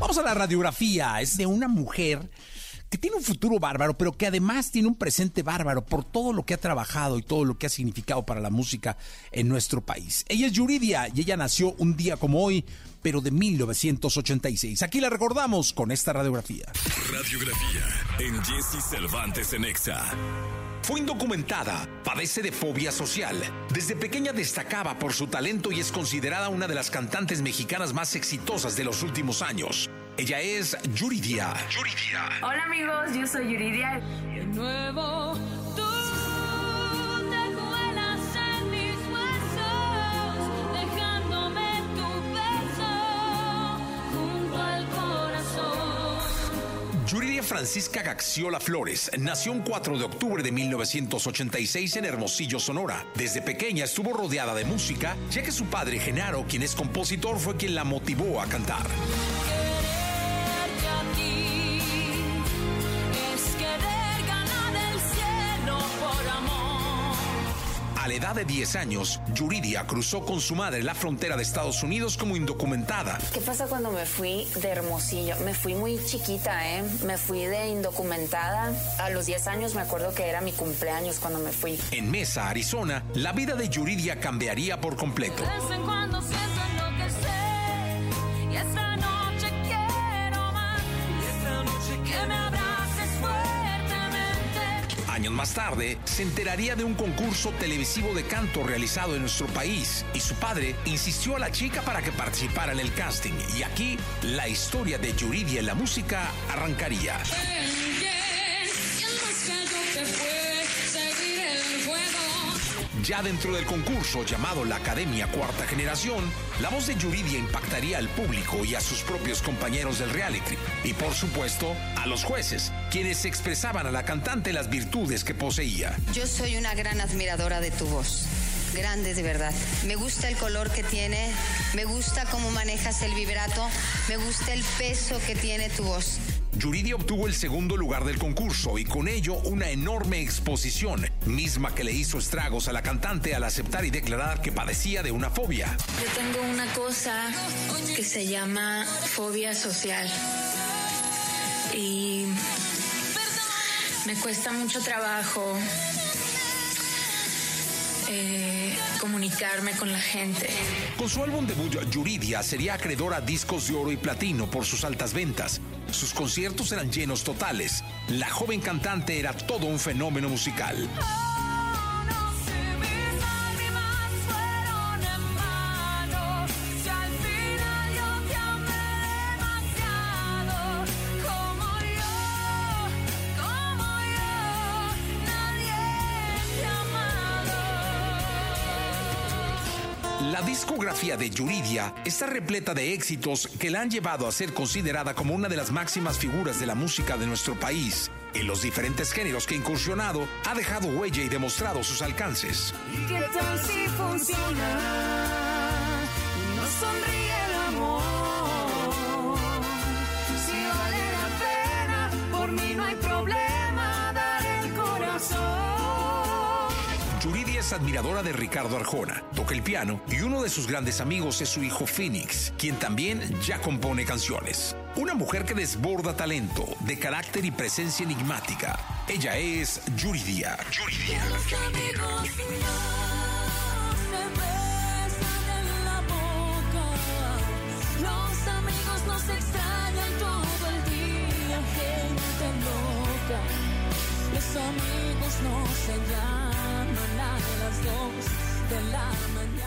Vamos a la radiografía. Es de una mujer que tiene un futuro bárbaro, pero que además tiene un presente bárbaro por todo lo que ha trabajado y todo lo que ha significado para la música en nuestro país. Ella es Yuridia y ella nació un día como hoy, pero de 1986. Aquí la recordamos con esta radiografía. Radiografía en Jesse Cervantes en Exa. Fue indocumentada, padece de fobia social. Desde pequeña destacaba por su talento y es considerada una de las cantantes mexicanas más exitosas de los últimos años. Ella es Yuridia. Yuridia. Hola amigos, yo soy Yuridia. De nuevo, Yuridia Francisca Gaxiola Flores nació un 4 de octubre de 1986 en Hermosillo, Sonora. Desde pequeña estuvo rodeada de música, ya que su padre Genaro, quien es compositor, fue quien la motivó a cantar. Edad de 10 años, Yuridia cruzó con su madre la frontera de Estados Unidos como indocumentada. ¿Qué pasa cuando me fui de Hermosillo? Me fui muy chiquita, ¿eh? Me fui de indocumentada. A los 10 años me acuerdo que era mi cumpleaños cuando me fui. En Mesa, Arizona, la vida de Yuridia cambiaría por completo. Años más tarde, se enteraría de un concurso televisivo de canto realizado en nuestro país y su padre insistió a la chica para que participara en el casting. Y aquí, la historia de Yuridia en la música arrancaría. Ya dentro del concurso llamado la Academia Cuarta Generación, la voz de Yuridia impactaría al público y a sus propios compañeros del reality. Y por supuesto, a los jueces, quienes expresaban a la cantante las virtudes que poseía. Yo soy una gran admiradora de tu voz. Grande de verdad. Me gusta el color que tiene, me gusta cómo manejas el vibrato, me gusta el peso que tiene tu voz. Yuridia obtuvo el segundo lugar del concurso y con ello una enorme exposición, misma que le hizo estragos a la cantante al aceptar y declarar que padecía de una fobia. Yo tengo una cosa que se llama fobia social. Y me cuesta mucho trabajo eh, comunicarme con la gente. Con su álbum debut, Yuridia sería acreedora a discos de oro y platino por sus altas ventas. Sus conciertos eran llenos totales. La joven cantante era todo un fenómeno musical. La discografía de Yuridia está repleta de éxitos que la han llevado a ser considerada como una de las máximas figuras de la música de nuestro país. En los diferentes géneros que ha incursionado, ha dejado huella y demostrado sus alcances. ¿Qué tal si funciona es admiradora de Ricardo Arjona, toca el piano y uno de sus grandes amigos es su hijo Phoenix, quien también ya compone canciones. Una mujer que desborda talento, de carácter y presencia enigmática. Ella es Yuridia. Yuridia. Los amigos no se besan en la boca. Los amigos nos extrañan todo el día, gente loca. Los amigos no se llaman a las dos de la mañana.